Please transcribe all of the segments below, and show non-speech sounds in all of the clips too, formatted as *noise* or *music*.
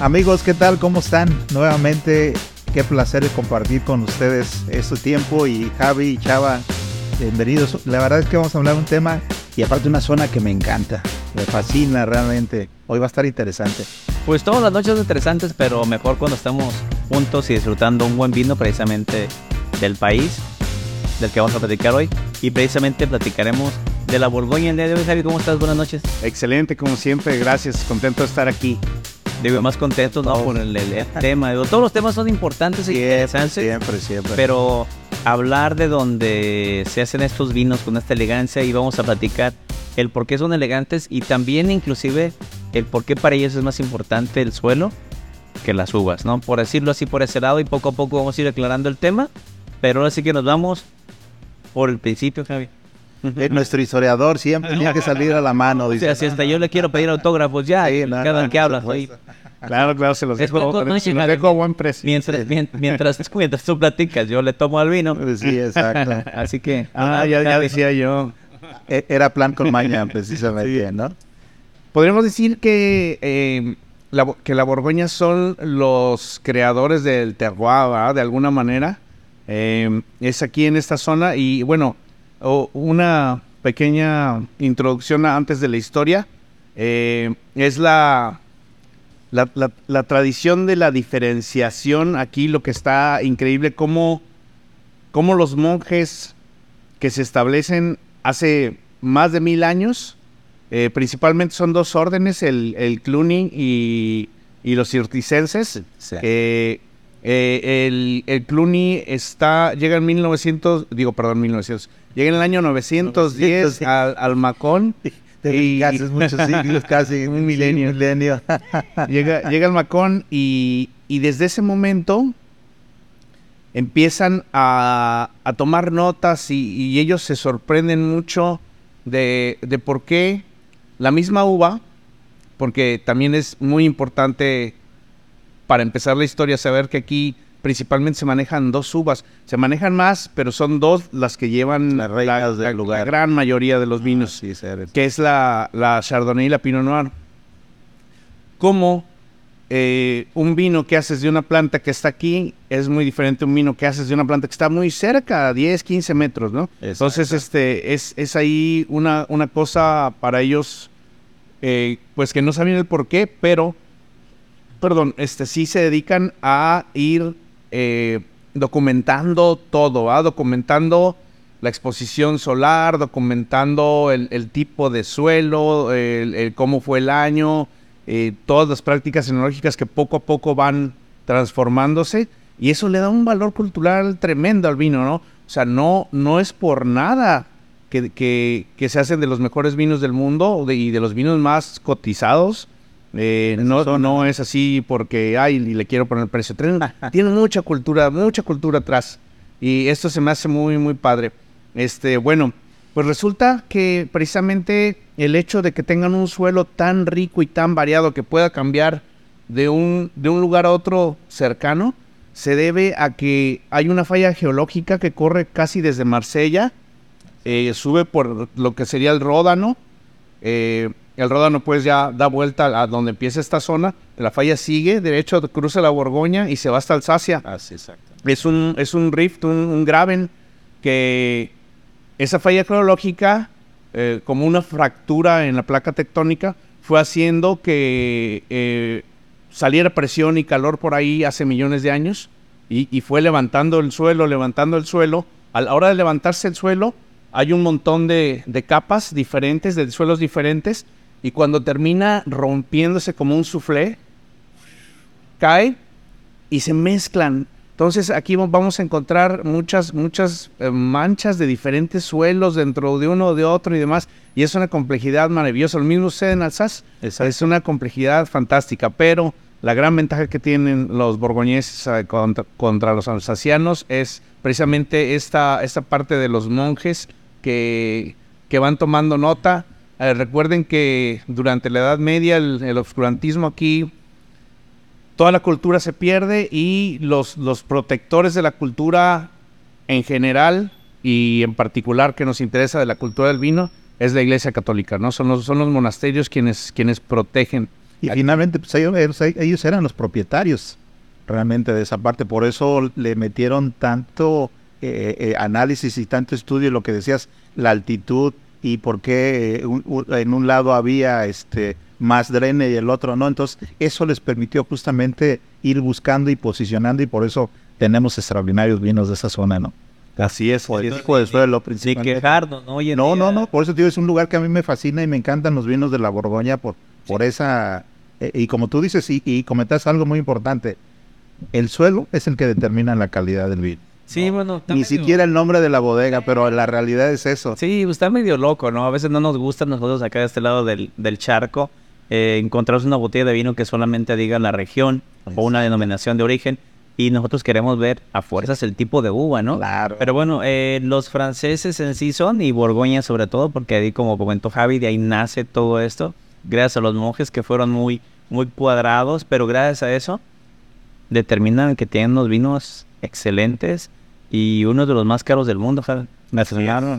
Amigos, ¿qué tal? ¿Cómo están? Nuevamente, qué placer compartir con ustedes este tiempo y Javi y Chava, bienvenidos. La verdad es que vamos a hablar de un tema y aparte una zona que me encanta, me fascina realmente. Hoy va a estar interesante. Pues todas las noches son interesantes, pero mejor cuando estamos juntos y disfrutando un buen vino precisamente del país del que vamos a platicar hoy y precisamente platicaremos de la Borgoña el día de hoy. Javi, ¿cómo estás? Buenas noches. Excelente, como siempre, gracias, contento de estar aquí. Digo, más contentos ¿no? por el, el tema. Digo, todos los temas son importantes y interesantes. Siempre, siempre. Pero hablar de donde se hacen estos vinos con esta elegancia y vamos a platicar el por qué son elegantes y también inclusive el por qué para ellos es más importante el suelo que las uvas, ¿no? Por decirlo así por ese lado y poco a poco vamos a ir aclarando el tema. Pero ahora sí que nos vamos por el principio, Javi. Eh, Nuestro historiador siempre tenía que salir a la mano. Dice, O sea, si hasta yo le quiero pedir autógrafos ya, Sí, no, cada no, que hablas. ahí. Claro, claro, se los dejo, poco, no, se sí, los Javi. dejo a buen precio. Mientras, mien- mientras, *laughs* mientras tú platicas, yo le tomo al vino. Sí, exacto. *laughs* Así que. Ah, ya, ya decía yo. E- Era plan con maña, precisamente, ¿no? Podríamos decir que, eh, la, que la Borgoña son los creadores del terroir, ¿verdad? De alguna manera. Eh, es aquí en esta zona y bueno, o- una pequeña introducción antes de la historia. Eh, es la, la, la- la tradición de la diferenciación. Aquí lo que está increíble, cómo, cómo los monjes que se establecen hace más de mil años, eh, principalmente son dos órdenes, el, el Cluny y, y los cirticenses. Sí. Eh, eh, el, el Cluny está, llega en 1900, digo, perdón, 1900, llega en el año 910 al, al Macón. *laughs* Te Y- haces muchos siglos, casi *laughs* un milenio. milenio. *laughs* llega, llega el Macón y, y desde ese momento empiezan a, a tomar notas y, y ellos se sorprenden mucho de, de por qué la misma uva, porque también es muy importante para empezar la historia saber que aquí principalmente se manejan dos uvas. Se manejan más, pero son dos las que llevan Las reinas del la lugar. gran mayoría de los vinos Sí, ser- que es la, la Chardonnay y la Pinot Noir. Como eh, un vino que haces de una planta que está aquí es muy diferente a un vino que haces de una planta que está muy cerca, a 10, 15 metros, ¿no? Entonces, este, es, es ahí una, una cosa para ellos, eh, pues que no saben el por qué, pero, perdón, este, sí se dedican a ir eh, documentando todo, ¿ah? documentando la exposición solar, documentando el, tipo de suelo, el, cómo fue el año, eh, todas las prácticas enológicas que poco a poco van transformándose y eso le da un valor cultural tremendo al vino, ¿no? O sea, no, no es por nada que, que- se hacen de los mejores vinos del mundo y de los vinos más cotizados. Eh, no, no es así porque, ay, le quiero poner precio. Tienen, *laughs* tienen mucha cultura, mucha cultura atrás. Y esto se me hace muy, muy padre. Este, bueno, pues resulta que precisamente el hecho de que tengan un suelo tan rico y tan variado que pueda cambiar de un, de un lugar a otro cercano, se debe a que hay una falla geológica que corre casi desde Marsella, eh, sube por lo que sería el Ródano, eh, el Ródano pues ya da vuelta a donde empieza esta zona, la falla sigue, derecho cruza la Borgoña y se va hasta Alsacia. Así, exacto. Es un, es un rift, un, un graben, que esa falla geológica, eh, como una fractura en la placa tectónica, fue haciendo que eh, saliera presión y calor por ahí hace millones de años y, y fue levantando el suelo, levantando el suelo. A la hora de levantarse el suelo, hay un montón de, de capas diferentes, de suelos diferentes, y cuando termina rompiéndose como un soufflé, cae y se mezclan. Entonces aquí va- vamos a encontrar muchas, muchas eh, manchas de diferentes suelos dentro de uno o de otro y demás. Y es una complejidad maravillosa. Lo mismo sucede en Alsace. Es una complejidad fantástica, pero la gran ventaja que tienen los borgoñeses eh, contra, contra los alsacianos es precisamente esta, esta parte de los monjes que, que van tomando nota. Eh, recuerden que durante la Edad Media el, obscurantismo aquí toda la cultura se pierde y los, los protectores de la cultura en general y en particular que nos interesa de la cultura del vino es la Iglesia Católica, ¿no? Son los, son los monasterios quienes, quienes protegen. Y finalmente, pues ellos, ellos eran los propietarios realmente de esa parte. Por eso le metieron tanto eh, eh, análisis y tanto estudio, lo que decías, la altitud y por qué eh, en un lado había este más drene y el otro no. Entonces, eso les permitió justamente ir buscando y posicionando y por eso tenemos extraordinarios vinos de esa zona, ¿no? Así es. Por el tipo de suelo principalmente. quejarnos, ¿no? no, no, no, por eso digo, es un lugar que a mí me fascina y me encantan los vinos de la Borgoña por, por esa... y como tú dices, y, y comentas algo muy importante, el suelo es el que determina la calidad del vino. Sí, bueno. Ni siquiera el nombre de la bodega, pero la realidad es eso. Sí, está medio loco, ¿no? A veces no nos gusta nosotros acá de este lado del, charco eh, encontrarse una botella de vino que solamente diga la región o una denominación de origen. Y nosotros queremos ver a fuerzas el tipo de uva, ¿no? Claro. Pero bueno, eh, los franceses en sí son, y Borgoña sobre todo, porque ahí, como comentó Javi, de ahí nace todo esto. Gracias a los monjes que fueron muy, muy cuadrados, pero gracias a eso determinan que tienen unos vinos excelentes y uno de los más caros del mundo,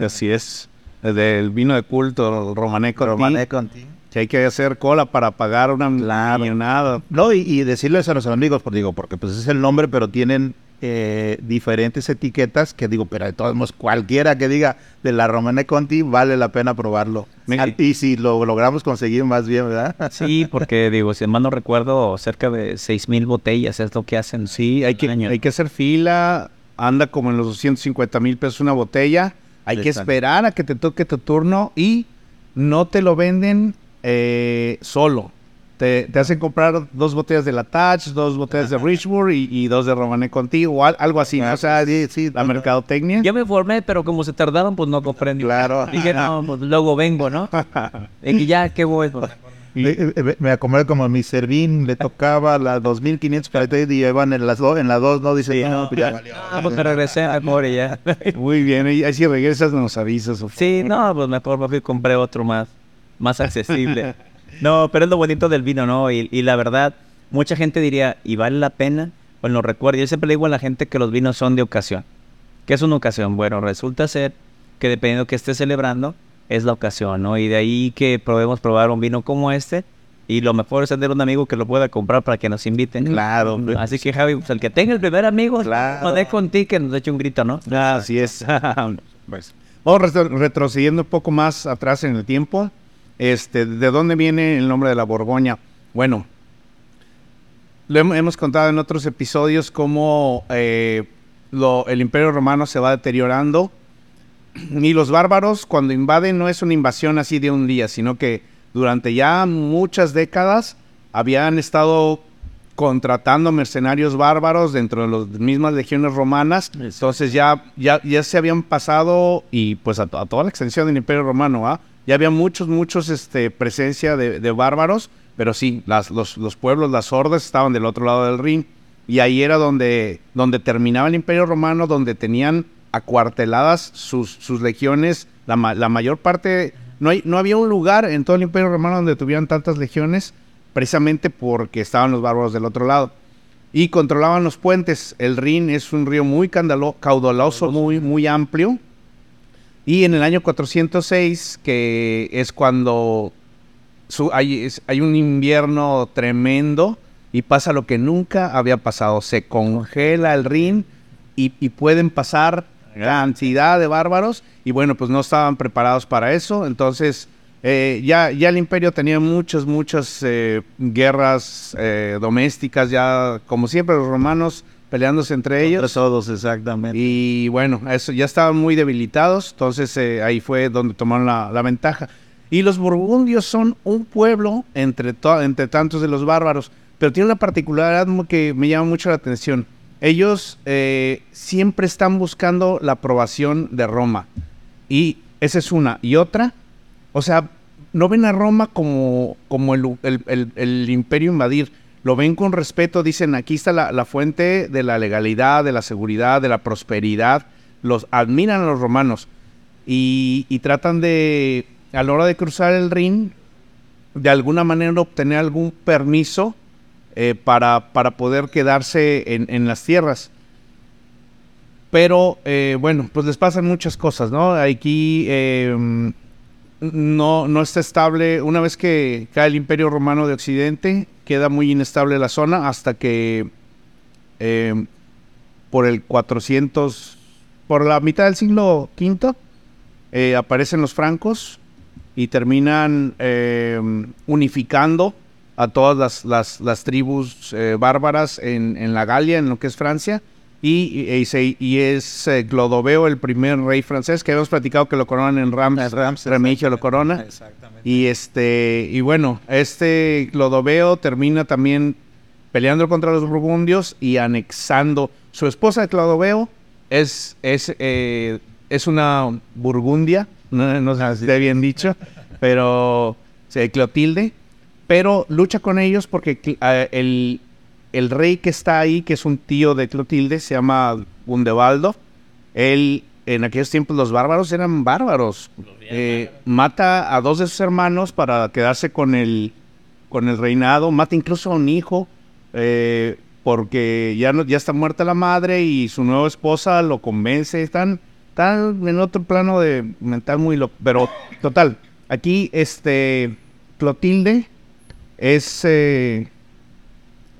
Así es. Del vino de culto, Romané Conti. Que hay que hacer cola para pagar una millonada. No, y, decirles a los amigos, por, digo, porque pues es el nombre, pero tienen eh, diferentes etiquetas que digo, pero de todos modos, cualquiera que diga de la Romane Conti vale la pena probarlo. Y si lo logramos conseguir más bien, ¿verdad? Sí, porque *laughs* digo, si mal no recuerdo, cerca de seis mil botellas es lo que hacen. Sí, hay que, hay que hacer fila, anda como en los 250 mil pesos una botella. Hay que esperar a que te toque tu turno y no te lo venden eh, solo te, hacen comprar dos botellas de la Touch, dos botellas de Richburg y, dos de Romané contigo, o algo así, O sea, sí, la mercadotecnia. Yo me formé, pero como se tardaron, pues no comprendí. Claro. Dije, no, pues luego vengo, ¿no? *laughs* y ya, qué bueno. Eh, me acomodé como mi servín, le tocaba las 2500 para y llevan en las dos, en las dos, no dice, no, pues ya. No, pues me regresé a More ya. *laughs* Muy bien, y ahí si regresas nos avisas. Sí, no, pues mejor y compré otro más, más accesible. *laughs* No, pero es lo bonito del vino, ¿no? Y, la verdad, mucha gente diría, ¿y vale la pena? Pues recuerdo. Yo siempre le digo a la gente que los vinos son de ocasión. ¿Qué es una ocasión? Bueno, resulta ser que dependiendo de que esté celebrando, es la ocasión, ¿no? Y de ahí que probemos probar un vino como este. Y lo mejor es tener un amigo que lo pueda comprar para que nos inviten. Claro. Así que, Javi, pues el que tenga el primer amigo, claro. no contigo que nos eche un grito, ¿no? Así es. *laughs* pues, vamos retrocediendo un poco más atrás en el tiempo. Este, ¿De dónde viene el nombre de la Borgoña? Bueno, lo hemos contado en otros episodios cómo eh, el imperio romano se va deteriorando *clears throat* y los bárbaros cuando invaden no es una invasión así de un día, sino que durante ya muchas décadas habían estado contratando mercenarios bárbaros dentro de las mismas legiones romanas. Entonces ya, ya, ya se habían pasado y pues a, toda la extensión del imperio romano, ¿ah? ya había muchos, muchos este, presencia de, bárbaros, pero sí, las, los, pueblos, las hordas estaban del otro lado del Rin. Y ahí era donde, donde terminaba el Imperio Romano, donde tenían acuarteladas sus, sus legiones. La, mayor parte, no, hay, no había un lugar en todo el Imperio Romano donde tuvieran tantas legiones, precisamente porque estaban los bárbaros del otro lado. Y controlaban los puentes. El Rin es un río muy caudaloso, muy, muy amplio y en el año 406, que es cuando hay, un invierno tremendo y pasa lo que nunca había pasado. Se congela el Rin y, pueden pasar cantidad de bárbaros y bueno, pues no estaban preparados para eso. Entonces eh, ya, ya el imperio tenía muchas, muchas eh, guerras eh, domésticas, ya como siempre los romanos peleándose entre ellos. todos, exactamente. Y bueno, eso ya estaban muy debilitados, entonces eh, ahí fue donde tomaron la, ventaja. Y los burgundios son un pueblo entre, entre tantos de los bárbaros, pero tiene una particularidad que me llama mucho la atención. Ellos eh, siempre están buscando la aprobación de Roma. Y esa es una. Y otra, o sea, no ven a Roma como, como el, imperio invadir lo ven con respeto, dicen, aquí está la, fuente de la legalidad, de la seguridad, de la prosperidad. Los admiran a los romanos y, tratan de, a la hora de cruzar el Rin, de alguna manera obtener algún permiso eh, para, para, poder quedarse en, las tierras. Pero eh, bueno, pues les pasan muchas cosas, ¿no? Aquí em, no, no está estable. Una vez que cae el Imperio Romano de Occidente, queda muy inestable la zona hasta que eh, por el 400, por la mitad del siglo V, eh, aparecen los francos y terminan eh, unificando a todas las, las, las tribus eh, bárbaras en, en, la Galia, en lo que es Francia. Y, y, y es eh, Clodoveo, el primer rey francés, que habíamos platicado que lo coronan en Rams, Rams Remigio lo corona. Exactamente. Y, este, y bueno, este Clodoveo termina también peleando contra los burgundios y anexando. Su esposa de Clodoveo es, es, eh, es una burgundia, no, no sé si esté bien dicho, pero Clotilde, pero lucha con ellos porque uh, el, el, rey que está ahí, que es un tío de Clotilde, se llama Gundebaldo. Él, en aquellos tiempos, los bárbaros eran bárbaros. Eh, mata a dos de sus hermanos para quedarse con el, con el reinado, mata incluso a un hijo. Eh, porque ya, no, ya está muerta la madre y su nueva esposa lo convence. Están, están en otro plano de mental muy loco. Pero, total, aquí este Clotilde es eh,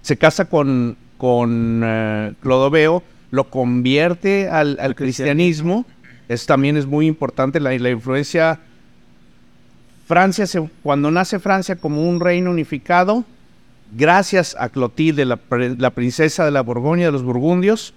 se casa con, con uh, Clodoveo, lo convierte al, al cristianismo. Eso también es muy importante, la, la influencia. Francia, se, cuando nace Francia como un reino unificado, gracias a Clotilde, la, la, princesa de la Borgoña, de los burgundios,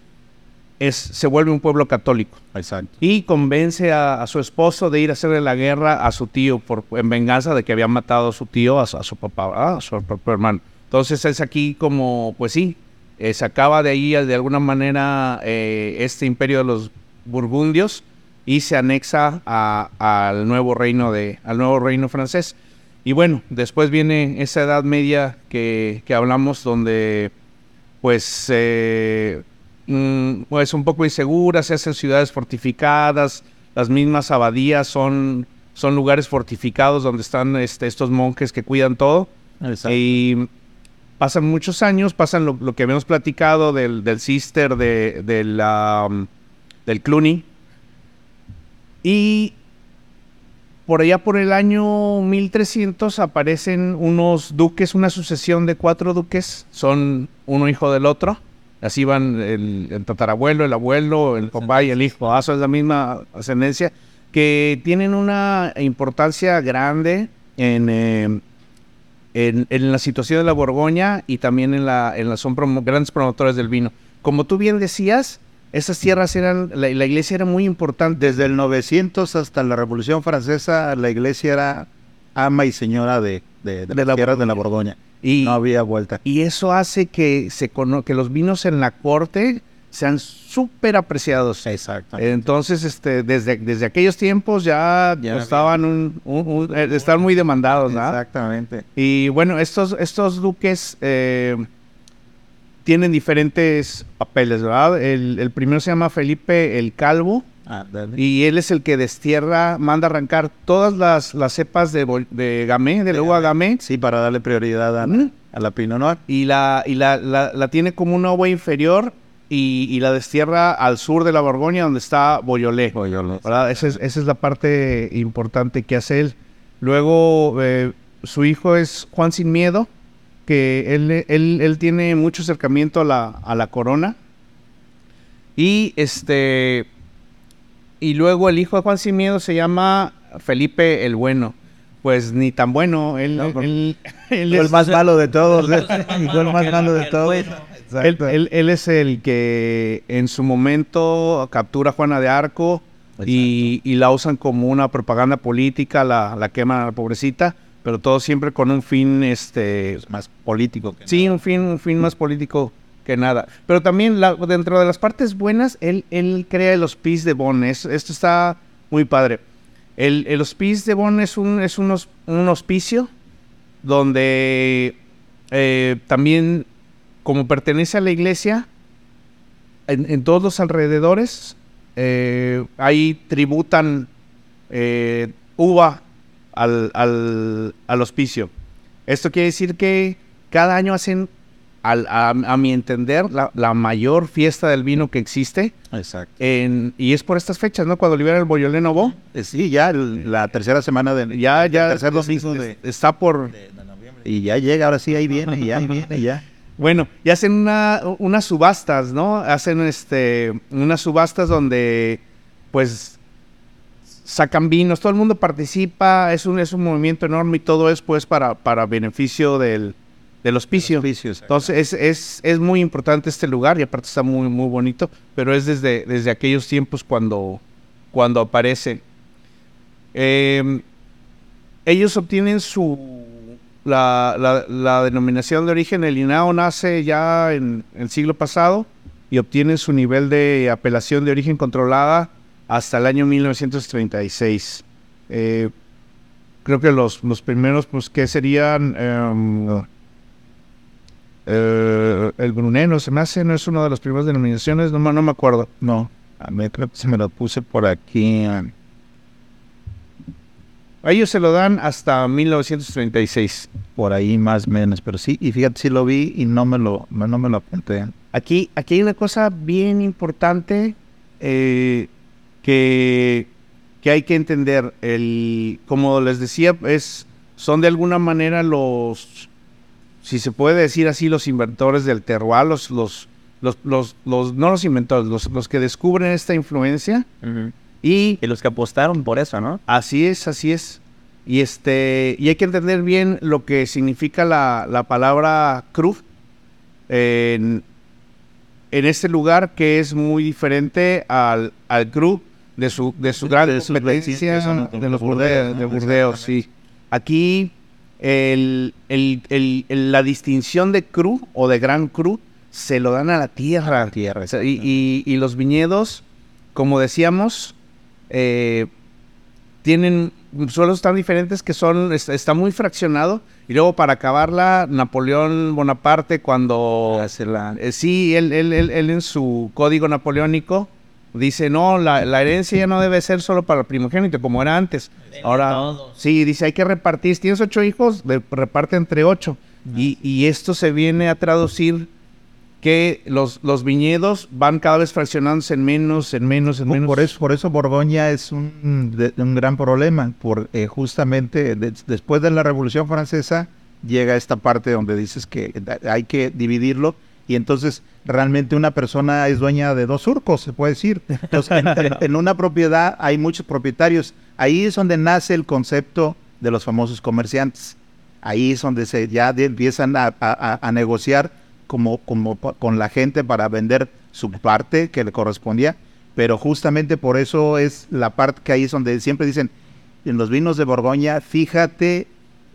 es, se vuelve un pueblo católico. Exacto. Y convence a, a, su esposo de ir a hacerle la guerra a su tío por, en venganza de que había matado a su tío, a, a su papá, a su propio hermano. Entonces es aquí como, pues sí, eh, se acaba de ahí de alguna manera eh, este imperio de los burgundios y se anexa al nuevo reino de, al nuevo reino francés. Y bueno, después viene esa Edad Media que, que hablamos donde pues eh, mm, pues un poco insegura, se hacen ciudades fortificadas, las mismas abadías son, son lugares fortificados donde están este, estos monjes que cuidan todo. Exacto. Y pasan muchos años, pasan lo, lo que habíamos platicado del, del sister de, um, del Cluny. Y por allá por el año 1300 aparecen unos duques, una sucesión de cuatro duques, son uno hijo del otro. Así van el, el tatarabuelo, el abuelo, el papá y el hijo. Ah, eso es la misma ascendencia. Que tienen una importancia grande en, eh, en, en, la situación de la Borgoña y también en la, en la son promo, grandes promotores del vino. Como tú bien decías, esas tierras eran, la, la, iglesia era muy importante. Desde el 900 hasta la Revolución Francesa, la iglesia era ama y señora de, de, de, de las tierras de la Borgoña. Y, no había vuelta. Y eso hace que, se que los vinos en la corte sean súper apreciados. Exacto. Entonces, este, desde, desde aquellos tiempos ya, ya estaban, un, un, un, eh, estaban muy demandados, ¿no? Exactamente. Y bueno, estos, estos duques eh, tienen diferentes papeles, ¿verdad? El, el, primero se llama Felipe el Calvo. Ah, y él es el que destierra, manda arrancar todas las, las cepas de, de Gamay, de la uva Gamay. Sí, para darle prioridad a, ¿Mm? a la Pinot Noir. Y, la, y la, la, la tiene como una uva inferior y, y, la destierra al sur de la Borgoña, donde está Boyolé. Boyolé ¿verdad? Esa, es, esa es la parte importante que hace él. Luego, eh, su hijo es Juan Sin Miedo, que él, él, él tiene mucho acercamiento a la, a la corona. Y este. Y luego el hijo de Juan Sin Miedo se llama Felipe el Bueno. Pues ni tan bueno. Él, no, él, *laughs* él es el más malo de todos. el más malo *laughs* de todos. Él, él, él, es el que en su momento captura a Juana de Arco y, y, la usan como una propaganda política, la, la queman a la pobrecita, pero todo siempre con un fin este más político. Que sí, nada. un fin, un fin más político que nada. Pero también la, dentro de las partes buenas, él, él crea el hospice de Bonn. Es, esto está muy padre. El, el hospice de Bonn es un, es un, un hospicio donde eh, también como pertenece a la iglesia, en, en todos los alrededores, eh, ahí tributan eh, uva al, al, al, hospicio. Esto quiere decir que cada año hacen al- a, a mi entender, la, la mayor fiesta del vino que existe. Exacto. En, y es por estas fechas, ¿no? Cuando libera el Beaujolais Nouveau. Eh, Sí, ya el- la tercera semana de Ya, ya. tercer domingo de, está por. y ya llega, ahora sí, ahí viene, y ya, ahí viene, ya. Bueno, y hacen una, unas subastas, ¿no? Hacen este, unas subastas donde, pues, sacan vinos, todo el mundo participa, es un, es un movimiento enorme y todo es, pues, para, para beneficio del, del hospicio. Entonces, es, es, es muy importante este lugar y aparte está muy, muy bonito, pero es desde, desde aquellos tiempos cuando, cuando aparece. Eh, ellos obtienen su la, la- la denominación de origen, el INAO nace ya en el siglo pasado y obtienen su nivel de apelación de origen controlada hasta el año 1936. Eh, creo que los, los primeros, pues, que serían em, eh, el Bruneno, se me hace, no es una de las primeras denominaciones, no, me- no me acuerdo. No, a mí creo que se me lo puse por aquí. A ellos se lo dan hasta 1936. por ahí más o menos, pero sí, y fíjate, sí lo vi y no me lo, no me lo apunté. Aquí, aquí hay una cosa bien importante eh, que, que hay que entender. El, como les decía, es, son de alguna manera los, si se puede decir así, los inventores del terroir, los, los, los, los, los- no los inventores, los, los que descubren esta influencia. Y Y los que apostaron por eso, ¿no? Así es, así es. Y este, y hay que entender bien lo que significa la, la palabra cru en, en este lugar que es muy diferente al, al cru de su, de su gran de sus competencia de los Burdeos, sí. Aquí el, el- el- la distinción de cru o de gran cru se lo dan a la tierra. Tierra, y, y- y los viñedos, como decíamos, eh, tienen suelos tan diferentes que son es- está muy fraccionado y luego para acabarla Napoleón Bonaparte cuando Hace la- eh, sí él, él, él- él en su código napoleónico dice no la, la herencia ya no debe ser solo para el primogénito como era antes ahora todos. sí dice hay que repartir si tienes ocho hijos de- reparte entre ocho y, y esto se viene a traducir que los, los viñedos van cada vez fraccionándose en menos, en menos, en menos. Por eso, por eso Borgoña es un, de- un gran problema, por eh, justamente de- después de la Revolución Francesa llega esta parte donde dices que hay que dividirlo y entonces realmente una persona es dueña de dos surcos, se puede decir. Entonces, *laughs* en, una propiedad hay muchos propietarios. Ahí es donde nace el concepto de los famosos comerciantes. Ahí es donde se ya de- empiezan a, a- a- negociar como, como con la gente para vender su parte que le correspondía, pero justamente por eso es la parte que ahí es donde siempre dicen, en los vinos de Borgoña, fíjate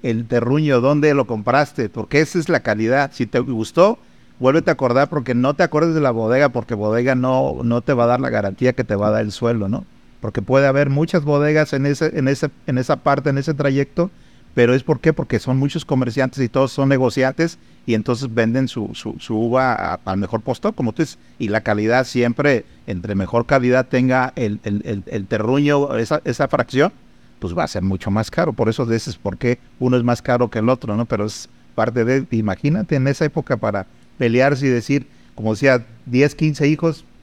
el terruño, dónde lo compraste, porque esa es la calidad. Si te gustó, vuélvete a acordar porque no te acuerdes de la bodega, porque bodega no, no te va a dar la garantía que te va a dar el suelo, ¿no? Porque puede haber muchas bodegas en ese, en ese, en esa parte, en ese trayecto, pero es por qué, porque son muchos comerciantes y todos son negociantes y entonces venden su, su, su uva al mejor postor, como tú dices, y la calidad siempre, entre mejor calidad tenga el, el, el, el terruño, esa, esa fracción, pues va a ser mucho más caro. Por eso dices por qué uno es más caro que el otro, ¿no? Pero es parte de, imagínate en esa época para pelearse y decir, como decía, 10, 15 hijos. *laughs*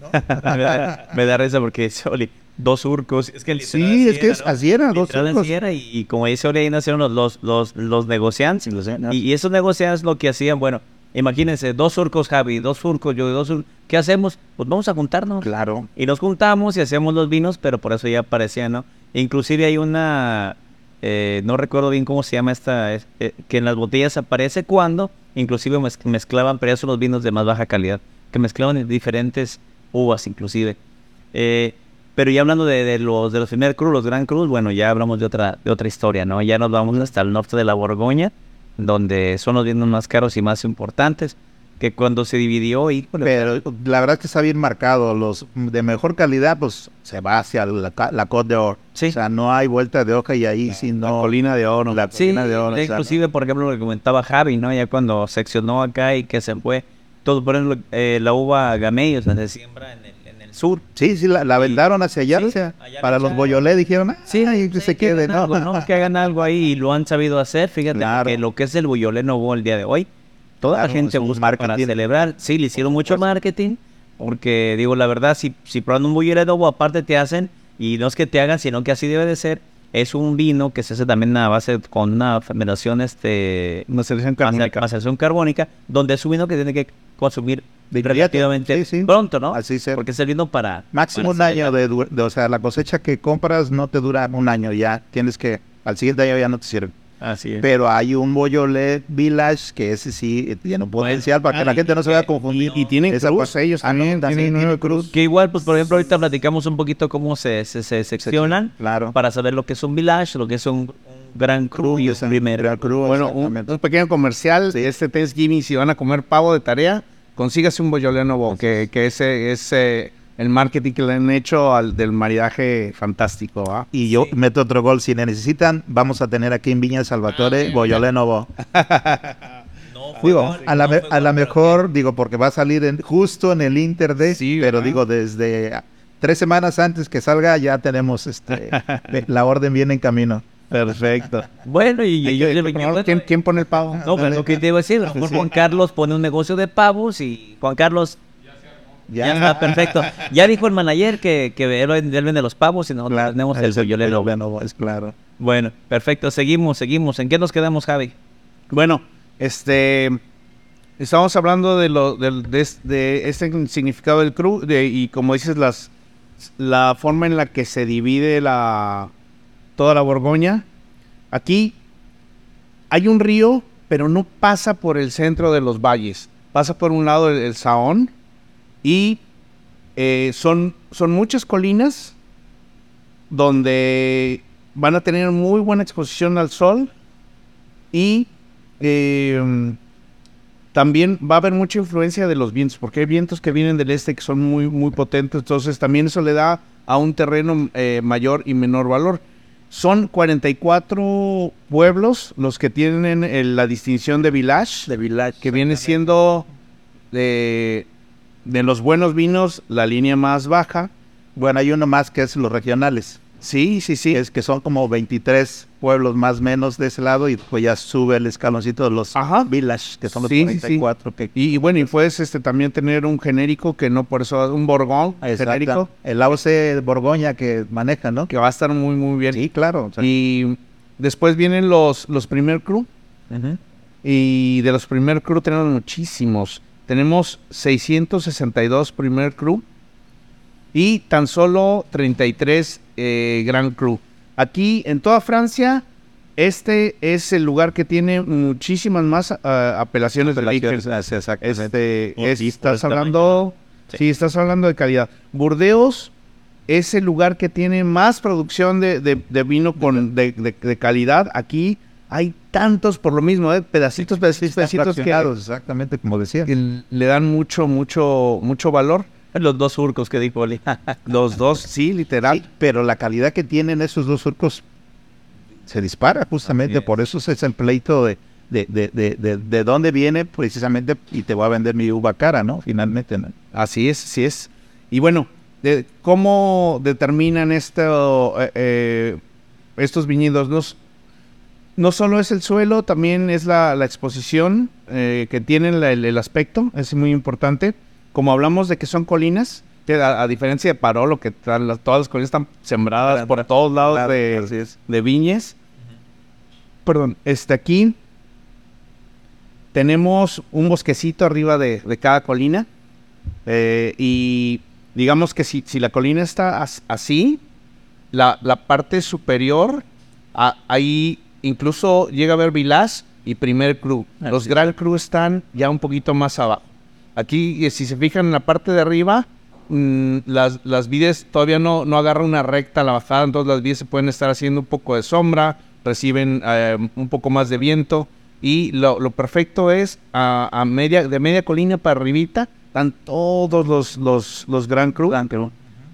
*laughs* me, da, me da risa porque dice Oli, dos surcos. Es que Sí, es que era, es- ¿no? así era, dos surcos. así era, y, y como dice Oli, ahí nacieron los, los, los, los negociantes. Y, y esos negociantes lo que hacían, bueno, imagínense, dos surcos Javi, dos surcos yo, dos surcos. ¿Qué hacemos? Pues vamos a juntarnos. Claro. Y nos juntamos y hacemos los vinos, pero por eso ya aparecía, ¿no? Inclusive hay una, eh, no recuerdo bien cómo se llama esta, es- eh, que en las botellas aparece cuando, inclusive mez- mezclaban, pero ya son los vinos de más baja calidad, que mezclaban diferentes uvas inclusive. Eh, pero ya hablando de, de los de los primer cruz, los Gran Cruz, bueno, ya hablamos de otra, de otra historia, ¿no? Ya nos vamos hasta el norte de la Borgoña, donde son los vinos más caros y más importantes, que cuando se dividió, híjole, Pero la verdad es que está bien marcado. Los de mejor calidad, pues se va hacia la, la Côte d'Or. Sí. O sea, no hay vuelta de hoja y ahí sí La no. colina de oro. La Sí, colina de oro. o sea, inclusive, por ejemplo, lo que comentaba Javi, ¿no? Ya cuando seccionó acá y que se fue, todo, por ejemplo, eh, la uva gamay, o sea, se siembra en el, en el sur. Sí, sí, la, la Y- vendaron hacia allá. sí, o sea, allá para la los boyolés dijeron, ah, Sí, ahí que sí, se que quede, ¿no? algo, ¿no? Que hagan algo ahí y lo han sabido hacer. Fíjate Claro. que lo que es el Beaujolais Nouveau el día de hoy toda la gente es un busca para celebrar. Sí, le hicieron mucho marketing, porque digo, la verdad, si, si prueban un Beaujolais Novo, aparte te hacen, y no es que te hagan, sino que así debe de ser, es un vino que se hace también a base con una fermentación, este, Una selección carbónica. maceración carbónica, donde es un vino que tiene que consumir De relativamente Sí, sí. pronto, ¿no? Así ser. Porque es el vino para... Máximo para un año de, de- o sea, la cosecha que compras no te dura un año, ya tienes que, al siguiente año ya no te sirve. Así es. Pero hay un Beaujolais Village que ese sí tiene un potencial para que la gente no se vaya a confundir. Y tienen Esa cruz, ellos Ah, no, también, tienen cruz. Que igual, pues por ejemplo, ahorita platicamos un poquito cómo se, se, se, se seccionan Claro. para saber lo que es un village, lo que es un, gran cru y primer. Gran Cru, Bueno, un, pequeño comercial de este Thanksgiving, si van a comer pavo de tarea, consígase un Beaujolais Novo, que, que ese es eh, el marketing que le han hecho al del maridaje fantástico. ¿ah? Y yo meto otro gol. Si necesitan, vamos a tener aquí en Viña Salvatore Beaujolais *laughs* Novo. Digo, a la, me- a la mejor, digo, porque va a salir en- justo en el Inter de, Sí, pero ¿verdad? digo, desde ah, tres semanas antes que salga ya tenemos este, *laughs* la orden viene en camino. Perfecto. Bueno, y, yo- ¿quién, quién pone el pavo? No, pero lo que te iba a decir, a lo mejor Juan Carlos pone un negocio de pavos y Juan Carlos ya, está perfecto. Ya dijo el manager que, que él, él vende los pavos y nosotros Claro, tenemos el Novo, es claro. Bueno, perfecto, seguimos, seguimos. ¿En qué nos quedamos, Javi? Bueno, este. Estamos hablando de lo de, de este significado del cru de- y como dices las la forma en la que se divide la toda la Borgoña. Aquí hay un río, pero no pasa por el centro de los valles. Pasa por un lado el, el Saón y eh, son son muchas colinas donde van a tener muy buena exposición al sol y eh, también va a haber mucha influencia de los vientos, porque hay vientos que vienen del este que son muy, muy potentes, entonces también eso le da a un terreno eh, mayor y menor valor. Son 44 pueblos los que tienen eh, la distinción de village, De Village. que viene siendo de, de los buenos vinos la línea más baja. Bueno, hay uno más que es los regionales. Sí, sí, sí. Es que son como 23 pueblos más o menos de ese lado y pues ya sube el escaloncito de los Ajá. Village, que son los Sí, sí, sí. 44 que Y, y bueno, y puedes este, también tener un genérico que no por eso, un Borgón Exacto. genérico, El AOC Borgoña que maneja, ¿no? que va a estar muy, muy bien. Sí, claro. o sea, Y después vienen los, los primer crew. Y de los primer crew tenemos muchísimos. Tenemos 662 primer crew. Y tan solo 33 eh, Grand Cru. Aquí en toda Francia, este es el lugar que tiene muchísimas más ah, apelaciones de apelaciones, exactamente. Este, es- estás este hablando, Sí. sí. estás hablando de calidad. Burdeos es el lugar que tiene más producción de, de- de vino con de, de- de calidad. Aquí hay tantos por lo mismo, ¿eh? pedacitos, pedacitos, pedacitos que, exactamente como decía. que le dan mucho, mucho, mucho valor. Los dos surcos que dijo Oli. *laughs* Los dos, sí, literal. Sí, pero la calidad que tienen esos dos surcos se dispara justamente, es. por eso es el pleito de, de, de, de, de, de dónde viene precisamente y te voy a vender mi uva cara, ¿no? Finalmente, ¿no? Así es, así es. Y bueno, de- ¿cómo determinan esto, eh, eh, estos viñedos? No solo es el suelo, también es la, la exposición eh, que tienen el, el aspecto, es muy importante. Como hablamos de que son colinas, que a, a diferencia de Parolo, que las- todas las colinas están sembradas por todos lados Claro, de, de viñes. Perdón, este aquí tenemos un bosquecito arriba de, de cada colina. eh, y digamos que si, si la colina está as- así, la, la parte superior, a- ahí incluso llega a haber Vilás y Primer Cru. Los Gran Cru están ya un poquito más abajo. Aquí, eh, si se fijan en la parte de arriba, mm, las, las vides todavía no, no agarran una recta a la bajada, entonces las vides se pueden estar haciendo un poco de sombra, reciben eh, un poco más de viento. Y lo, lo perfecto es a, a media, de media colina para arribita, están todos los, los, los Gran Cru.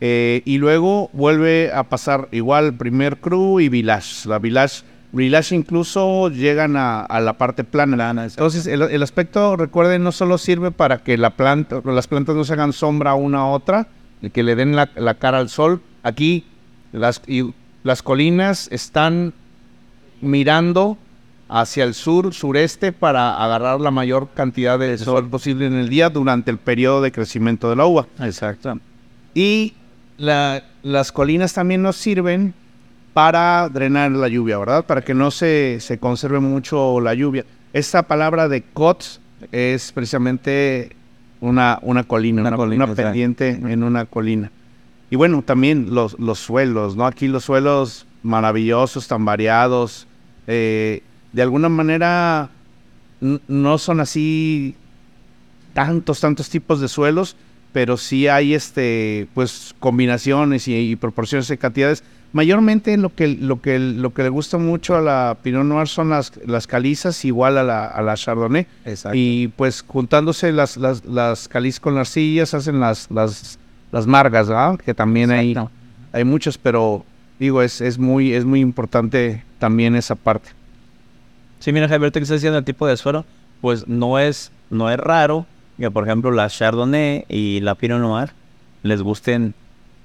Eh, y luego vuelve a pasar igual primer crew y village. La village, village incluso llegan a, a la parte plana. Entonces el, el aspecto, recuerden, no solo sirve para que la planta, las plantas no se hagan sombra una a otra, que le den la, la cara al sol. Aquí las, y las colinas están mirando hacia el sur, sureste, para agarrar la mayor cantidad de sol posible en el día durante el periodo de crecimiento de la uva. Exacto. Y la- las colinas también nos sirven para drenar la lluvia, ¿verdad? Para que no se, se conserve mucho la lluvia. Esta palabra de cot es precisamente una, una colina, Una una, colina, una pendiente en una colina. Y bueno, también los, los suelos, ¿no? Aquí los suelos maravillosos, tan variados. eh, de alguna manera no son así tantos, tantos tipos de suelos, pero sí hay este, pues, combinaciones y, y proporciones de cantidades. Mayormente lo que, lo que, lo que le gusta mucho a la Pinot Noir son las, las calizas, igual a la, a la Chardonnay. Exacto. Y pues juntándose las, las, las calizas con las arcillas hacen las, las, las margas, ¿verdad? Que también hay, Exacto. hay muchos, pero digo, es, es, muy, es muy importante también esa parte. Sí, mira, Javier, que estás diciendo el tipo de suelo, pues no es, no es raro que, por ejemplo, la Chardonnay y la Pinot Noir les gusten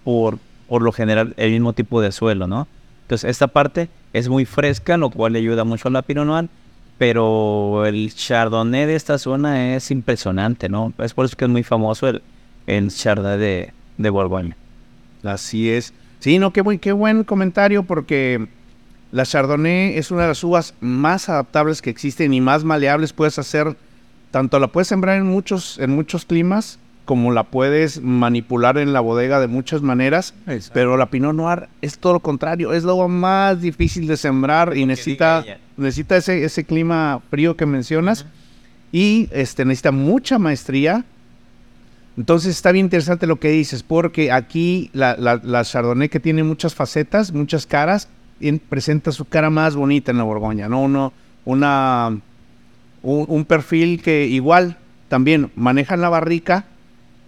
por, por lo general el mismo tipo de suelo, ¿no? Entonces, esta parte es muy fresca, lo cual le ayuda mucho a la Pinot pero el Chardonnay de esta zona es impresionante, ¿no? Es por eso que es muy famoso el, el Chardonnay de, de Borgoña. Así es. Sí, no, qué buen, qué buen comentario porque la Chardonnay es una de las uvas más adaptables que existen y más maleables. Puedes hacer, tanto la puedes sembrar en muchos, en muchos climas, como la puedes manipular en la bodega de muchas maneras. Pero la Pinot Noir es todo lo contrario, es la uva más difícil de sembrar y necesita, necesita ese, ese clima frío que mencionas y este, necesita mucha maestría. Entonces está bien interesante lo que dices, porque aquí la, la, la Chardonnay que tiene muchas facetas, muchas caras, en- presenta su cara más bonita en la Borgoña, ¿no? Uno, una, un, un perfil que igual también manejan la barrica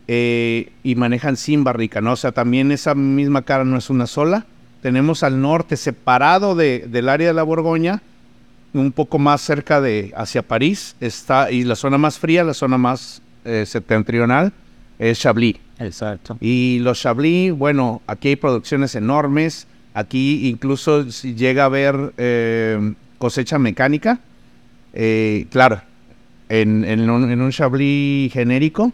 eh, y manejan sin barrica, ¿no? O sea, también esa misma cara no es una sola. Tenemos al norte separado de- del área de la Borgoña, un poco más cerca de hacia París, está, y la zona más fría, la zona más eh, septentrional, es Chablis. Exacto. Y los Chablis, bueno, aquí hay producciones enormes. Aquí incluso si llega a haber eh, cosecha mecánica. Claro, en, en un, en un Chablis genérico,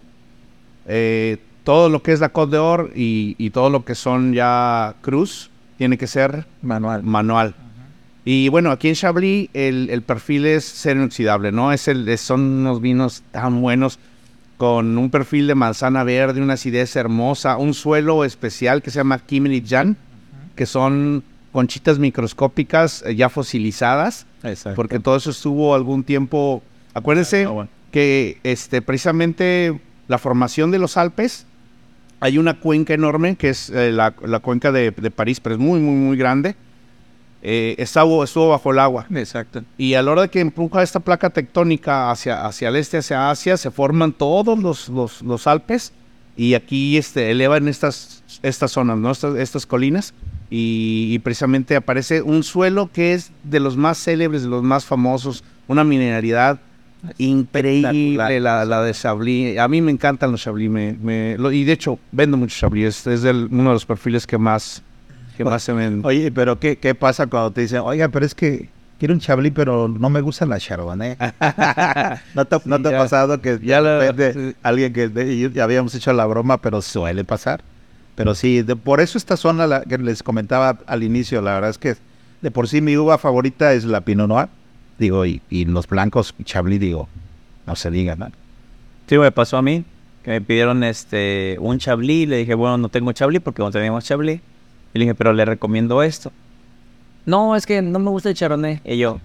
eh, todo lo que es la Côte d'Or y, y todo lo que son ya cruz tiene que ser Manual. manual. Y bueno, aquí en Chablis el, el perfil es ser inoxidable, ¿no? Es el, son unos vinos tan buenos con un perfil de manzana verde, una acidez hermosa, un suelo especial que se llama Kimmerit Jan, que son conchitas microscópicas eh, ya fosilizadas, Exacto. porque todo eso estuvo algún tiempo. Acuérdense Ah, bueno. que este, precisamente la formación de los Alpes, hay una cuenca enorme que es eh, la, la cuenca de, de París, pero es muy, muy, muy grande. Eh, estuvo, estuvo bajo el agua. Exacto. Y a la hora de que empuja esta placa tectónica hacia, hacia el este, hacia Asia, se forman todos los, los, los Alpes y aquí este, elevan estas, estas zonas, ¿no? estas, estas colinas. Y, y precisamente aparece un suelo que es de los más célebres, de los más famosos, una mineralidad increíble, la, la de Chablis. A mí me encantan los Chablis, me, me- lo- y de hecho vendo mucho Chablis, es, es del- uno de los perfiles que más, que más se ven. Oye, pero ¿qué, ¿qué pasa cuando te dicen, oiga, pero es que quiero un Chablis, pero no me gusta la Chardonnay? *laughs* ¿No te, no Sí, te ha ya. pasado que Ya lo- sí. alguien que de- ya habíamos hecho la broma, pero suele pasar? Pero sí, de- por eso esta zona la, que les comentaba al inicio, la verdad es que de por sí mi uva favorita es la Pinot Noir. Digo, y, y los blancos Chablis, digo, no se diga, ¿no? Sí, me pasó a mí, que me pidieron este un chablis, le dije, bueno, no tengo chablis porque no tenemos chablis. Y le dije, pero le recomiendo esto. No, es que no me gusta el chardonnay. Y yo,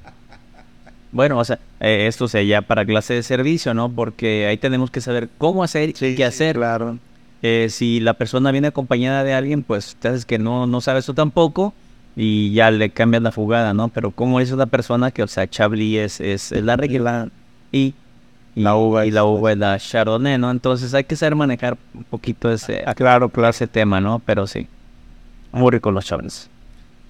bueno, o sea, eh, esto sería para clase de servicio, ¿no? Porque ahí tenemos que saber cómo hacer y qué hacer. Claro. Eh, si la persona viene acompañada de alguien, pues te haces que no, no sabe eso tampoco y ya le cambias la jugada, ¿no? Pero como es una persona que, o sea, Chablis es, es, es la regla y, y La uva y es- la uva es la Chardonnay, ¿no? Entonces hay que saber manejar un poquito ese, Ah, claro, claro. ese tema, ¿no? Pero sí, muy rico los Chablins.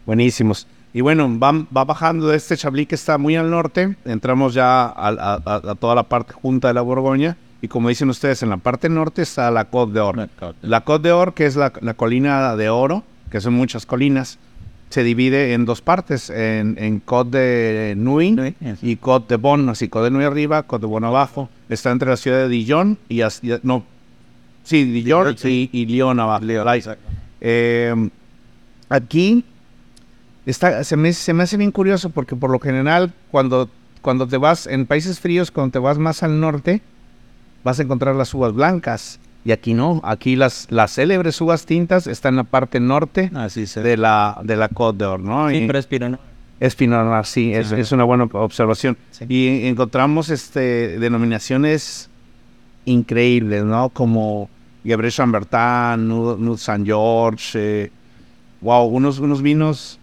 Buenísimos. Y bueno, va, va bajando de este Chablis que está muy al norte, entramos ya a, a- a- a toda la parte junta de la Borgoña, y como dicen ustedes, en la parte norte está la Côte d'Or. La Côte d'Or, que es la, la colina de oro, que son muchas colinas, se divide en dos partes, en, en Côte de Nuit Nuit, y Côte de Bon, así Côte de Nuit arriba, Côte de Bon abajo. Está entre la ciudad de Dijon y, y- no, sí, Dijon Dijon, sí. y, y Lyon abajo. Ahí. Eh, aquí está, se, me, se me hace bien curioso porque por lo general cuando, cuando te vas en países fríos, cuando te vas más al norte, vas a encontrar las uvas blancas. Y aquí no, aquí las, las célebres uvas tintas están en la parte norte Así de la, de la Côte d'Or, ¿no? Y- Siempre es Pinot Noir. sí, es, Sí. es una buena observación. Sí. Y encontramos este denominaciones increíbles, ¿no? Como Gebre Chambertin, Nude Saint George, eh, wow, unos, unos vinos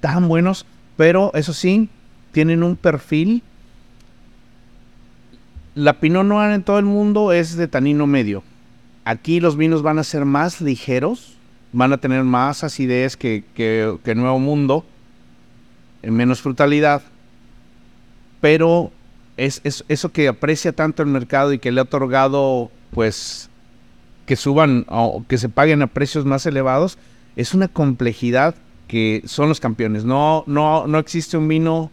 tan buenos, pero eso sí, tienen un perfil. La Pinot Noir en todo el mundo es de tanino medio. Aquí los vinos van a ser más ligeros, van a tener más acidez que, que, Nuevo Mundo, en menos frutalidad, pero es, es eso que aprecia tanto el mercado y que le ha otorgado, pues, que suban o que se paguen a precios más elevados, es una complejidad que son los campeones. No, no, no existe un vino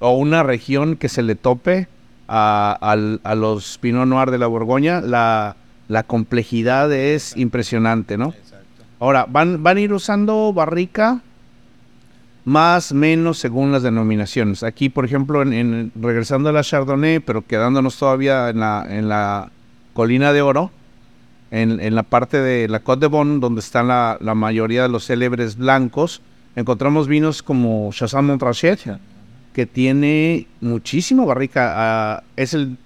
o una región que se le tope a, al- a los Pinot Noir de la Borgoña. La, la complejidad es impresionante, ¿no? Ahora, van, van a ir usando barrica más, menos, según las denominaciones. Aquí, por ejemplo, en, en- regresando a la Chardonnay, pero quedándonos todavía en la, en la Colina de Oro, en, en la parte de la Côte de Bon, donde están la, la mayoría de los célebres blancos, encontramos vinos como Chassagne Montrachet, que tiene muchísima barrica. ah, es el,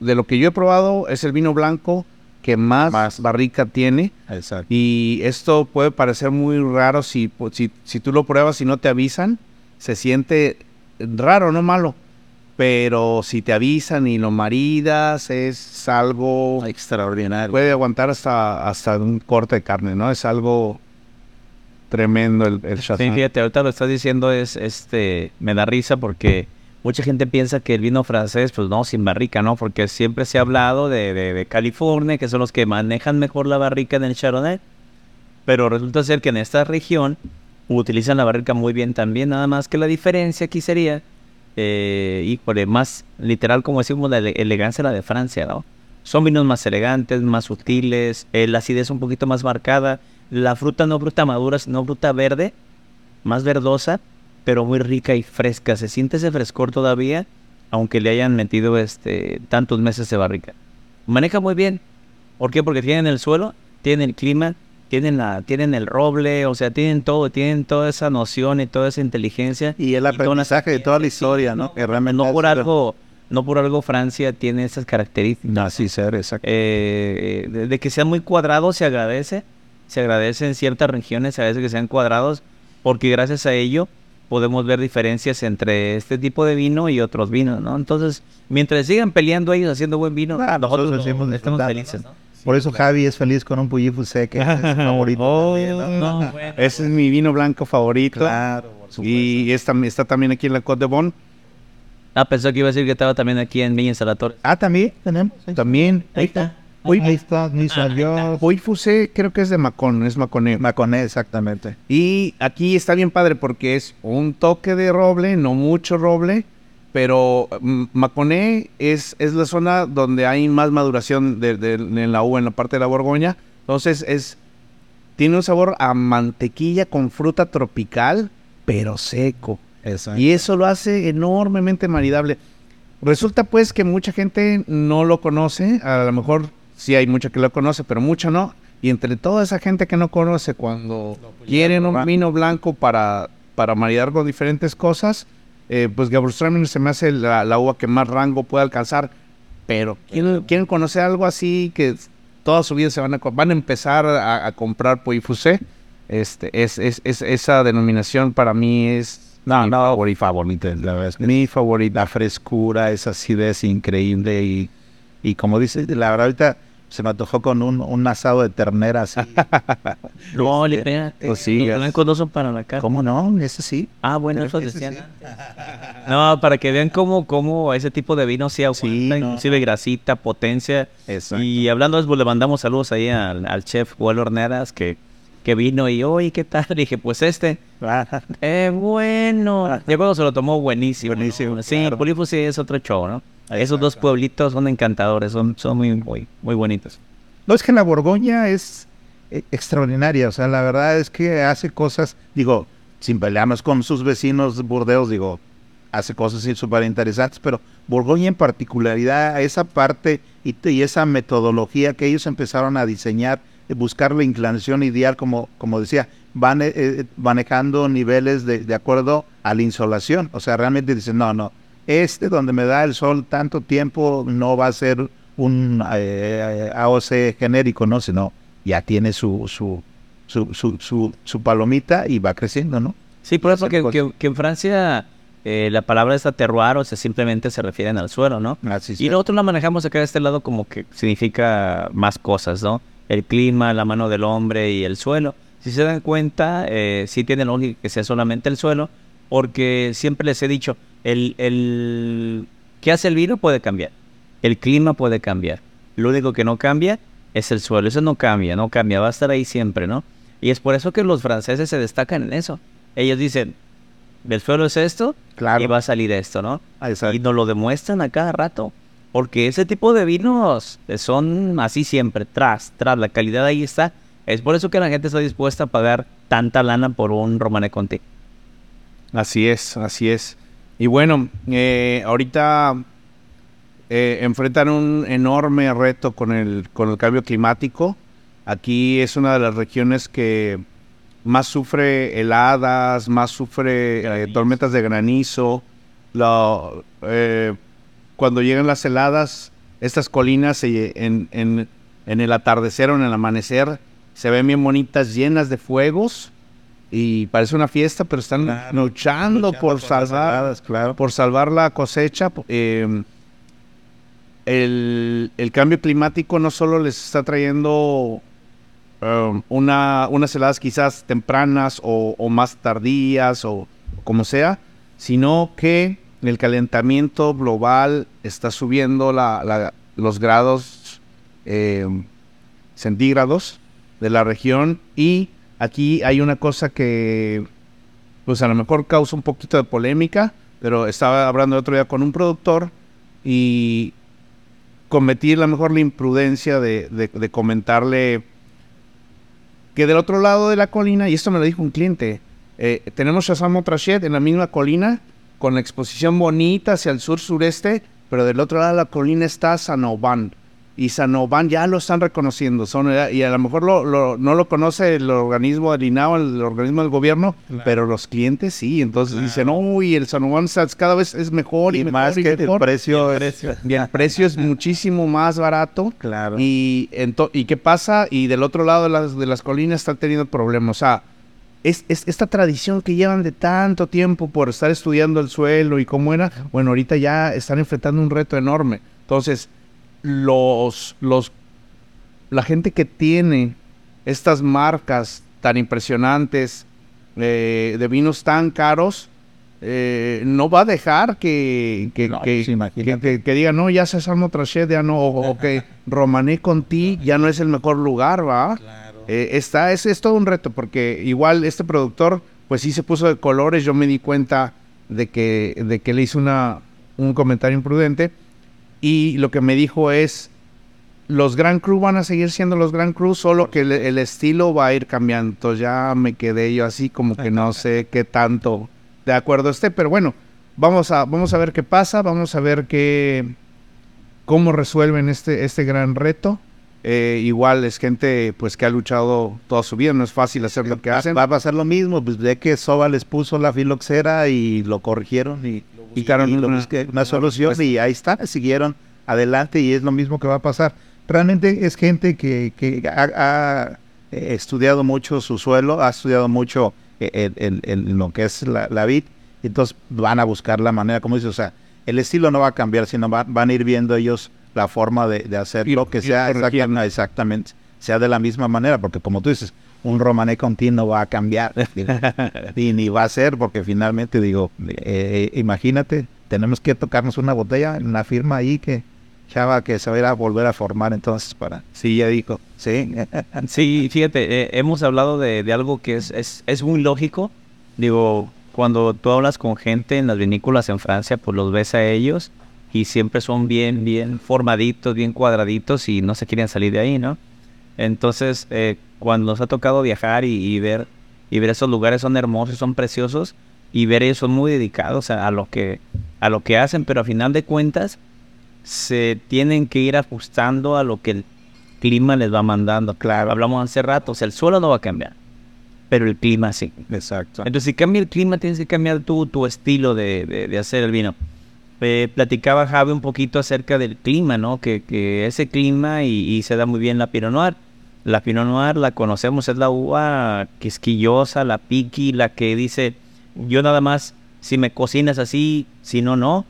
de lo que yo he probado, es el vino blanco que más, Más. barrica tiene. Exacto. Y esto puede parecer muy raro si, pu- si, si tú lo pruebas y no te avisan. Se siente raro, no malo. Pero si te avisan y lo maridas, es algo... Extraordinario. Puede aguantar hasta, hasta un corte de carne, ¿no? Es algo tremendo el, el Sí, Chassagne. fíjate, ahorita lo estás diciendo es, este, me da risa porque mucha gente piensa que el vino francés, pues no, sin barrica, ¿no? Porque siempre se ha hablado de, de- de California, que son los que manejan mejor la barrica en el Chardonnay. Pero resulta ser que en esta región utilizan la barrica muy bien también, nada más que la diferencia aquí sería, eh, híjole, más literal como decimos, la ele- elegancia la de Francia, ¿no? Son vinos más elegantes, más sutiles, eh, la acidez un poquito más marcada, la fruta no fruta madura, sino fruta verde, más verdosa, pero muy rica y fresca. Se siente ese frescor todavía, aunque le hayan metido este tantos meses de barrica. Maneja muy bien. ¿Por qué? Porque tienen el suelo, tienen el clima, tienen la, tienen el roble, o sea, tienen todo, tienen toda esa noción y toda esa inteligencia. Y el toda una aprendizaje de toda la historia, sí, ¿no? Que realmente no por algo, no por algo Francia tiene esas características. Así ser, exacto. Eh, de, de que sean muy cuadrados se agradece. Se agradece en ciertas regiones a veces que sean cuadrados, porque gracias a ello podemos ver diferencias entre este tipo de vino y otros vinos, ¿no? Entonces, mientras sigan peleando ellos haciendo buen vino, Ah, nosotros nosotros estamos felices, ¿no? Por eso Javi es feliz con un Puyi Fusé, que es su *laughs* favorito. Oh, también, ¿no? no, *laughs* bueno. Ese es mi vino blanco favorito. Claro, por supuesto. Y está, está también aquí en la Côte de Bon. Ah, pensó que iba a decir que estaba también aquí en Villa Instalatores. Ah, también tenemos. ahí está. También. Ahí está. Uy, ahí está, ni salió. Hoy Fusé creo que es de Macon, es Maconé. Maconé, exactamente. Y aquí está bien padre porque es un toque de roble, no mucho roble, pero mm, Maconé es, es la zona donde hay más maduración de, de- en la uva, en la parte de la Borgoña. Entonces es tiene un sabor a mantequilla con fruta tropical, pero seco. Exacto. Y eso lo hace enormemente maridable. Resulta pues que mucha gente no lo conoce, a lo mejor sí hay mucha que lo conoce, pero mucha no. Y entre toda esa gente que no conoce, cuando quieren un vino blanco para, para maridar con diferentes cosas, eh, pues Gewürztraminer se me hace la, la uva que más rango puede alcanzar. Pero quieren, quieren conocer algo así que toda su vida se van a, van a empezar a, a comprar Puy Fusé. Este, es, es, es- esa denominación para mí es No, mi no, favorita. favorita, la verdad es que Mi favorita. la frescura, esa acidez increíble y, y como dices, la verdad ahorita se me antojó con un, un asado de ternera así. *laughs* No, le pega. Pues sí, Los blancos no son para la carne. ¿Cómo no? Ese sí. Ah, bueno, eso decían sí. No, para que vean cómo, cómo ese tipo de vino sí aguanta, Sí, no. inclusive grasita, potencia. Exacto. Y hablando de eso, pues, le mandamos saludos ahí al, al chef Gualo Horneras, que, que vino y, oye, ¿qué tal? dije, pues este, *laughs* eh, bueno. Ya cuando se lo tomó, buenísimo. ¿no? Buenísimo, Sí, claro. Pulifu sí es otro show, ¿no? Esos dos pueblitos son encantadores, son, son muy, muy, muy bonitos. No, es que la Borgoña es eh, extraordinaria, o sea, la verdad es que hace cosas, digo, sin pelearnos con sus vecinos Burdeos, digo, hace cosas súper interesantes, pero Borgoña en particularidad, esa parte y, y esa metodología que ellos empezaron a diseñar, buscar la inclinación ideal, como, como decía, van eh, eh, manejando niveles de, de acuerdo a la insolación, o sea, realmente dicen, no, no, este donde me da el sol tanto tiempo no va a ser un eh, AOC genérico, ¿no? Sino ya tiene su, su, su, su, su, su palomita y va creciendo, ¿no? Sí, por eso que, que- que en Francia eh, la palabra esta terroir, o sea, simplemente se refieren al suelo, ¿no? Así Y nosotros la manejamos acá de este lado como que significa más cosas, ¿no? El clima, la mano del hombre y el suelo. Si se dan cuenta, eh, sí tiene lógica que sea solamente el suelo, porque siempre les he dicho, el, el que hace el vino puede cambiar, el clima puede cambiar. Lo único que no cambia es el suelo, eso no cambia, no cambia, va a estar ahí siempre, ¿no? Y es por eso que los franceses se destacan en eso. Ellos dicen, el suelo es esto Claro. y va a salir esto, ¿no? Ah, exacto. Y nos lo demuestran a cada rato. Porque ese tipo de vinos son así siempre, tras, tras, la calidad ahí está. Es por eso que la gente está dispuesta a pagar tanta lana por un Romane Conti. Así es, así es. Y bueno, eh, ahorita eh, enfrentan un enorme reto con el, con el cambio climático. Aquí es una de las regiones que más sufre heladas, más sufre eh, tormentas de granizo. Cuando llegan las heladas, estas colinas se- en, en- en el atardecer o en el amanecer se ven bien bonitas, llenas de fuegos. Y parece una fiesta, pero están Claro, luchando, por salvar claro. por salvar la cosecha. eh, el, el cambio climático no solo les está trayendo um, una, unas heladas quizás tempranas o, o más tardías o como sea, sino que el calentamiento global está subiendo la- la- los grados eh, centígrados de la región y aquí hay una cosa que pues a lo mejor causa un poquito de polémica, pero estaba hablando el otro día con un productor y cometí a lo mejor la imprudencia de, de- de comentarle que del otro lado de la colina, y esto me lo dijo un cliente, eh, tenemos Shazam en la misma colina, con la exposición bonita hacia el sur-sureste, pero del otro lado de la colina está Sanoban. Y Sanoban ya lo están reconociendo, son, eh, y a lo mejor lo- lo- no lo conoce el organismo del INAO, el organismo del gobierno, Claro. pero los clientes sí. Entonces dicen, uy, el Sanoban Sats cada vez es mejor y, Y mejor más y que el mejor". precio es... *laughs* Y el precio es muchísimo más barato. Claro. Y, ¿Y qué pasa? Y del otro lado de las, de las colinas están teniendo problemas. O sea, es, es esta tradición que llevan de tanto tiempo por estar estudiando el suelo y cómo era, bueno, ahorita ya están enfrentando un reto enorme. Entonces, los, los, la gente que tiene estas marcas tan impresionantes eh, de vinos tan caros, eh, no va a dejar que, que, No, que, pues que- que- diga, no, ya César Trachet, ya no, o, o que *laughs* Romané Conti ya no es el mejor lugar, ¿va? Eh, está, es, es todo un reto, porque igual este productor, pues sí se puso de colores, yo me di cuenta de que, de que le hice una, un comentario imprudente, y lo que me dijo es, los Grand Cru van a seguir siendo los Grand Cru, solo que el, el estilo va a ir cambiando. Entonces ya me quedé yo así como que no sé *laughs* qué tanto de acuerdo esté, pero bueno, vamos a, vamos a ver qué pasa, vamos a ver qué, cómo resuelven este, este gran reto. Eh, igual es gente pues que ha luchado toda su vida, no es fácil hacer lo que hacen. Va a pasar lo mismo, pues de que Soba les puso la filoxera y lo corrigieron y, buscaron y lo una- una solución respuesta. y ahí está, siguieron adelante y es lo mismo que va a pasar. Realmente es gente que, que ha, ha, eh, estudiado mucho su suelo, ha estudiado mucho eh, el, el- el- lo que es la, la vid, entonces van a buscar la manera, como dices, o sea, el estilo no va a cambiar, sino va- van a ir viendo ellos la forma de, de hacerlo, Ir- que sea exactamente, exactamente, sea de la misma manera, porque como tú dices, un romané continuo va a cambiar *laughs* y ni va a ser, porque finalmente digo, eh, imagínate, tenemos que tocarnos una botella, una firma ahí que Chava que se va a volver a formar entonces para... Sí, ya dijo. Sí. *laughs* Sí, fíjate, eh, hemos hablado de, de algo que es, es, es muy lógico. Digo, cuando tú hablas con gente en las vinícolas en Francia, pues los ves a ellos y siempre son bien, bien formaditos, bien cuadraditos y no se quieren salir de ahí, ¿no? Entonces, eh, cuando nos ha tocado viajar y, y ver y ver esos lugares son hermosos, son preciosos y ver ellos son muy dedicados a, a lo que a lo que hacen, pero a final de cuentas se tienen que ir ajustando a lo que el clima les va mandando. Claro, hablamos hace rato, o sea, el suelo no va a cambiar, pero el clima sí. Exacto. Entonces, si cambia el clima, tienes que cambiar tu, tu estilo de, de- de hacer el vino. Eh, platicaba Javi un poquito acerca del clima, ¿no? Que, que ese clima y, y se da muy bien la Pinot Noir. La Pinot Noir la conocemos, es la uva quisquillosa, la piqui, la que dice, yo nada más, si me cocinas así, si no, no.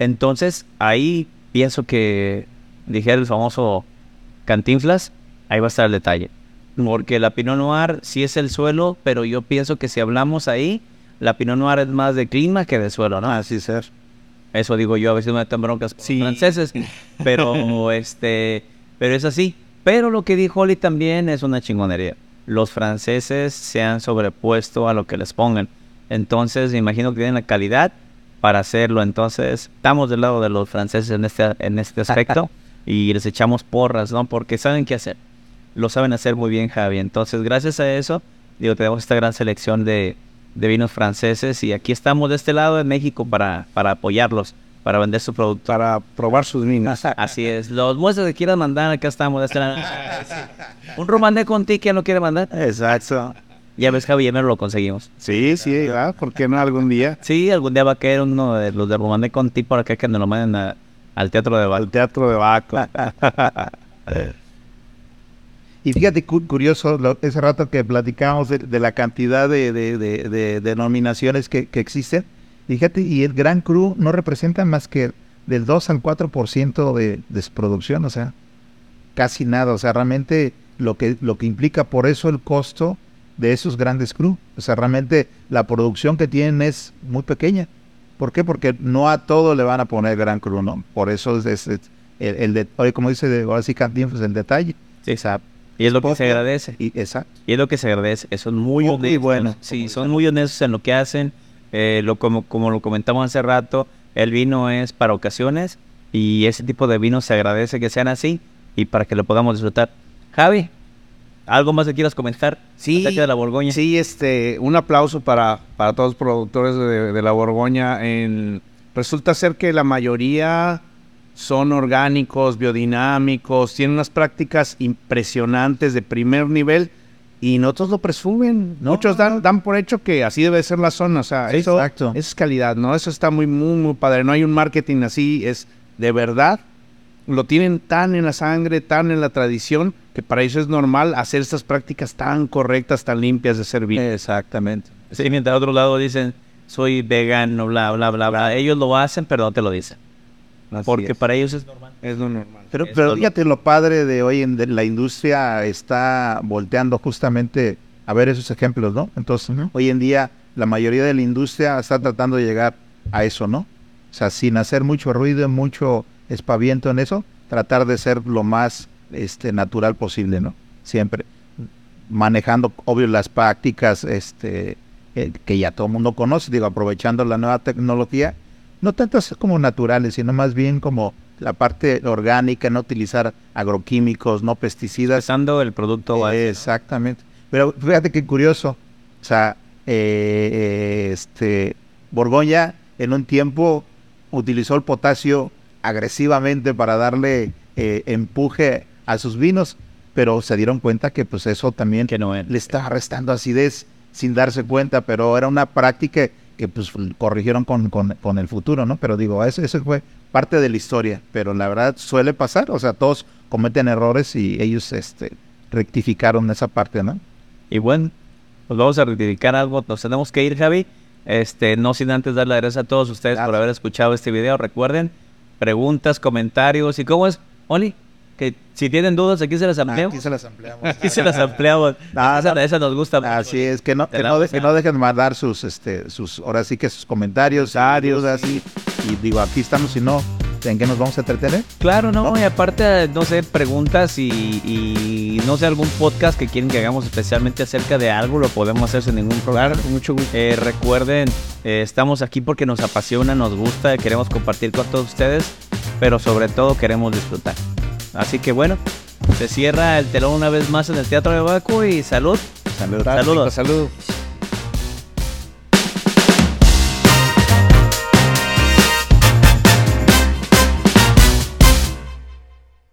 Entonces, ahí pienso que, dijera el famoso Cantinflas, ahí va a estar el detalle. Porque la Pinot Noir sí es el suelo, pero yo pienso que si hablamos ahí, la Pinot Noir es más de clima que de suelo, ¿no? Así ser. Eso digo yo, a veces me meto broncas Sí. franceses, pero *laughs* este, pero es así. Pero lo que dijo Oli también es una chingonería. Los franceses se han sobrepuesto a lo que les pongan. Entonces, me imagino que tienen la calidad para hacerlo. Entonces, estamos del lado de los franceses en este, en este aspecto *laughs* y les echamos porras, ¿no? Porque saben qué hacer. Lo saben hacer muy bien, Javi. Entonces, gracias a eso, digo, tenemos esta gran selección de, de vinos franceses y aquí estamos de este lado de México para, para apoyarlos, para vender su producto. Para probar sus vinos. Así es. Los muestras que quieran mandar, acá estamos de. *laughs* Un romané con ti que no quiere mandar. Exacto. Ya ves, Javi, ya me lo conseguimos. Sí, sí, ¿verdad? ¿por qué no algún día? Sí, algún día va a caer uno de los de romané con ti por acá que nos lo manden a- al teatro de Al Val. teatro de Baco. *laughs* Y fíjate, cu- curioso, lo- ese rato que platicábamos de, de la cantidad de, de- de- de denominaciones que, que existen, fíjate, y el Gran Cru no representa más que del 2 al 4% de, de su producción, o sea, casi nada, o sea, realmente lo que, lo que implica por eso el costo de esos grandes Cru, o sea, realmente la producción que tienen es muy pequeña. ¿Por qué? Porque no a todo le van a poner Gran Cru, ¿no? Por eso es, es- es el, el de, oye, como dice de, ahora sí Cantinflas, el detalle. Sí. O sea, Y es lo que se agradece. y, exacto. Y es lo que se agradece. Son muy Muy honestos. bueno. Sí, son muy honestos en lo que hacen. Eh, lo, como, como lo comentamos hace rato, el vino es para ocasiones y ese tipo de vino se agradece que sean así y para que lo podamos disfrutar. Javi, ¿algo más que quieras comentar Sí, de la Borgoña? Sí, este, un aplauso para, para todos los productores de, de la Borgoña. En, resulta ser que la mayoría son orgánicos, biodinámicos, tienen unas prácticas impresionantes de primer nivel y nosotros lo presumen. No, Muchos dan, no. dan por hecho que así debe ser la zona. O sea, Sí, eso, exacto. eso es calidad, ¿no? Eso está muy, muy, muy padre. No hay un marketing así, es de verdad. Lo tienen tan en la sangre, tan en la tradición, que para ellos es normal hacer estas prácticas tan correctas, tan limpias de servir. Exactamente. Sí, mientras al otro lado dicen, soy vegano, bla, bla, bla, bla. Ellos lo hacen, pero no te lo dicen. Así Porque es. para ellos es normal. Es lo normal. Pero, pero lo- fíjate lo padre de hoy en de la industria está volteando justamente a ver esos ejemplos, ¿no? Entonces, hoy en día la mayoría de la industria está tratando de llegar a eso, ¿no? O sea, sin hacer mucho ruido, mucho espaviento en eso, tratar de ser lo más este natural posible, ¿no? Siempre manejando obvio las prácticas este eh, que ya todo el mundo conoce, digo, aprovechando la nueva tecnología, no tanto así como naturales, sino más bien como la parte orgánica, no utilizar agroquímicos, no pesticidas. Usando el producto base, ¿no? Exactamente. Pero fíjate qué curioso. O sea, eh, eh, este Borgoña en un tiempo utilizó el potasio agresivamente para darle eh, empuje a sus vinos, pero se dieron cuenta que pues eso también que no es. le estaba restando acidez sin darse cuenta, pero era una práctica que pues corrigieron con, con, con el futuro, ¿no? Pero digo, eso, eso fue parte de la historia, pero la verdad suele pasar, o sea, todos cometen errores y ellos este, rectificaron esa parte, ¿no? Y bueno, pues vamos a rectificar algo. Nos tenemos que ir, Javi. Este, no sin antes dar las gracias a todos ustedes por haber escuchado este video. Recuerden, preguntas, comentarios y cómo es, Oli, que si tienen dudas aquí se las ampliamos. *laughs* Aquí se las ampliamos. *laughs* Aquí se las ampliamos. Ah, esa, no. esa nos gusta. mucho. Así es, que no, que no, de- que no dejen mandar sus, este, sus, ahora sí que sus comentarios, dudas, y, y digo, aquí estamos, si no, en qué nos vamos a entretener. Claro, no, y aparte, no sé, preguntas y, y no sé, algún podcast que quieren que hagamos especialmente acerca de algo, lo podemos hacer sin ningún problema. Claro, con mucho gusto. Eh, recuerden, eh, estamos aquí porque nos apasiona, nos gusta, queremos compartir con todos ustedes, pero sobre todo queremos disfrutar. Así que bueno, se cierra el telón una vez más en el Teatro de Baco y salud. Salud. Saludos. Saludos.